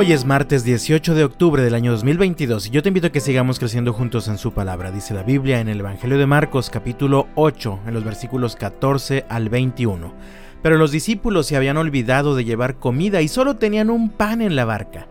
Hoy es martes 18 de octubre del año 2022 y yo te invito a que sigamos creciendo juntos en su palabra. Dice la Biblia en el Evangelio de Marcos capítulo 8 en los versículos 14 al 21. Pero los discípulos se habían olvidado de llevar comida y solo tenían un pan en la barca.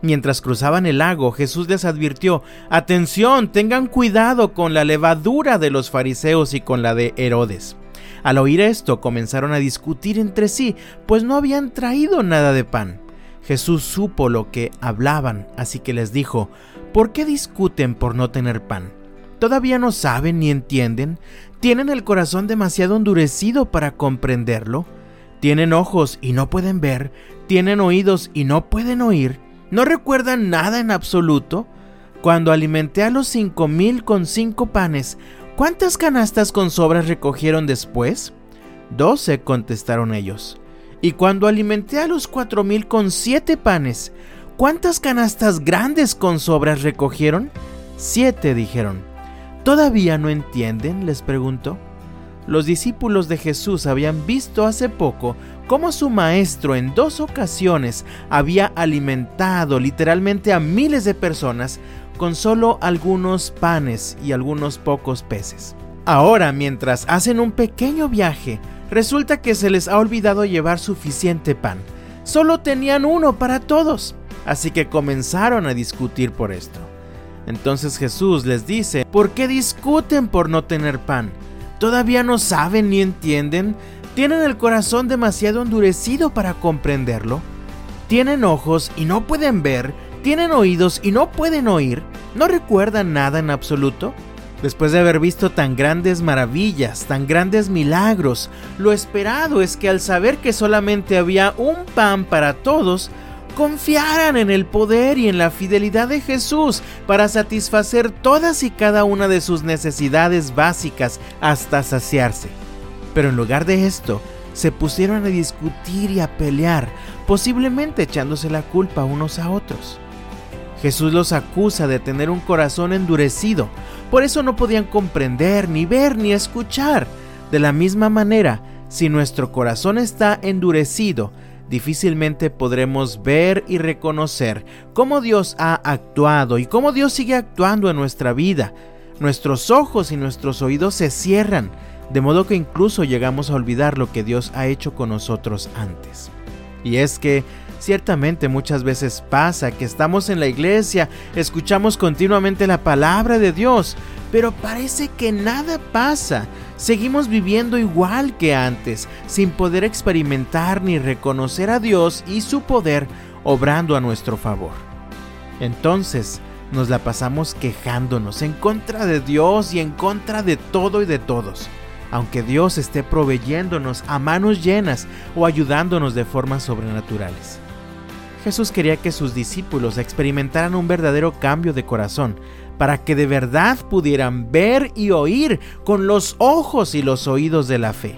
Mientras cruzaban el lago, Jesús les advirtió, Atención, tengan cuidado con la levadura de los fariseos y con la de Herodes. Al oír esto comenzaron a discutir entre sí, pues no habían traído nada de pan. Jesús supo lo que hablaban, así que les dijo, ¿por qué discuten por no tener pan? ¿Todavía no saben ni entienden? ¿Tienen el corazón demasiado endurecido para comprenderlo? ¿Tienen ojos y no pueden ver? ¿Tienen oídos y no pueden oír? ¿No recuerdan nada en absoluto? Cuando alimenté a los cinco mil con cinco panes, ¿cuántas canastas con sobras recogieron después? Doce, contestaron ellos. Y cuando alimenté a los cuatro mil con siete panes, ¿cuántas canastas grandes con sobras recogieron? Siete, dijeron. ¿Todavía no entienden? les preguntó. Los discípulos de Jesús habían visto hace poco cómo su maestro en dos ocasiones había alimentado literalmente a miles de personas con solo algunos panes y algunos pocos peces. Ahora, mientras hacen un pequeño viaje, Resulta que se les ha olvidado llevar suficiente pan. Solo tenían uno para todos. Así que comenzaron a discutir por esto. Entonces Jesús les dice, ¿por qué discuten por no tener pan? ¿Todavía no saben ni entienden? ¿Tienen el corazón demasiado endurecido para comprenderlo? ¿Tienen ojos y no pueden ver? ¿Tienen oídos y no pueden oír? ¿No recuerdan nada en absoluto? Después de haber visto tan grandes maravillas, tan grandes milagros, lo esperado es que al saber que solamente había un pan para todos, confiaran en el poder y en la fidelidad de Jesús para satisfacer todas y cada una de sus necesidades básicas hasta saciarse. Pero en lugar de esto, se pusieron a discutir y a pelear, posiblemente echándose la culpa unos a otros. Jesús los acusa de tener un corazón endurecido, por eso no podían comprender, ni ver, ni escuchar. De la misma manera, si nuestro corazón está endurecido, difícilmente podremos ver y reconocer cómo Dios ha actuado y cómo Dios sigue actuando en nuestra vida. Nuestros ojos y nuestros oídos se cierran, de modo que incluso llegamos a olvidar lo que Dios ha hecho con nosotros antes. Y es que Ciertamente muchas veces pasa que estamos en la iglesia, escuchamos continuamente la palabra de Dios, pero parece que nada pasa. Seguimos viviendo igual que antes, sin poder experimentar ni reconocer a Dios y su poder obrando a nuestro favor. Entonces, nos la pasamos quejándonos en contra de Dios y en contra de todo y de todos aunque Dios esté proveyéndonos a manos llenas o ayudándonos de formas sobrenaturales. Jesús quería que sus discípulos experimentaran un verdadero cambio de corazón, para que de verdad pudieran ver y oír con los ojos y los oídos de la fe.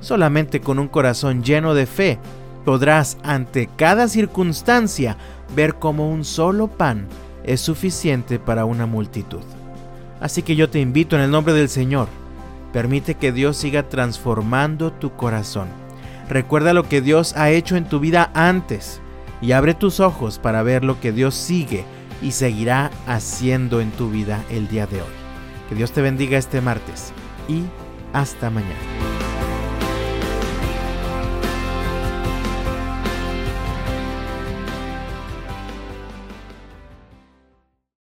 Solamente con un corazón lleno de fe podrás ante cada circunstancia ver como un solo pan es suficiente para una multitud. Así que yo te invito en el nombre del Señor, permite que Dios siga transformando tu corazón. Recuerda lo que Dios ha hecho en tu vida antes y abre tus ojos para ver lo que Dios sigue y seguirá haciendo en tu vida el día de hoy. Que Dios te bendiga este martes y hasta mañana.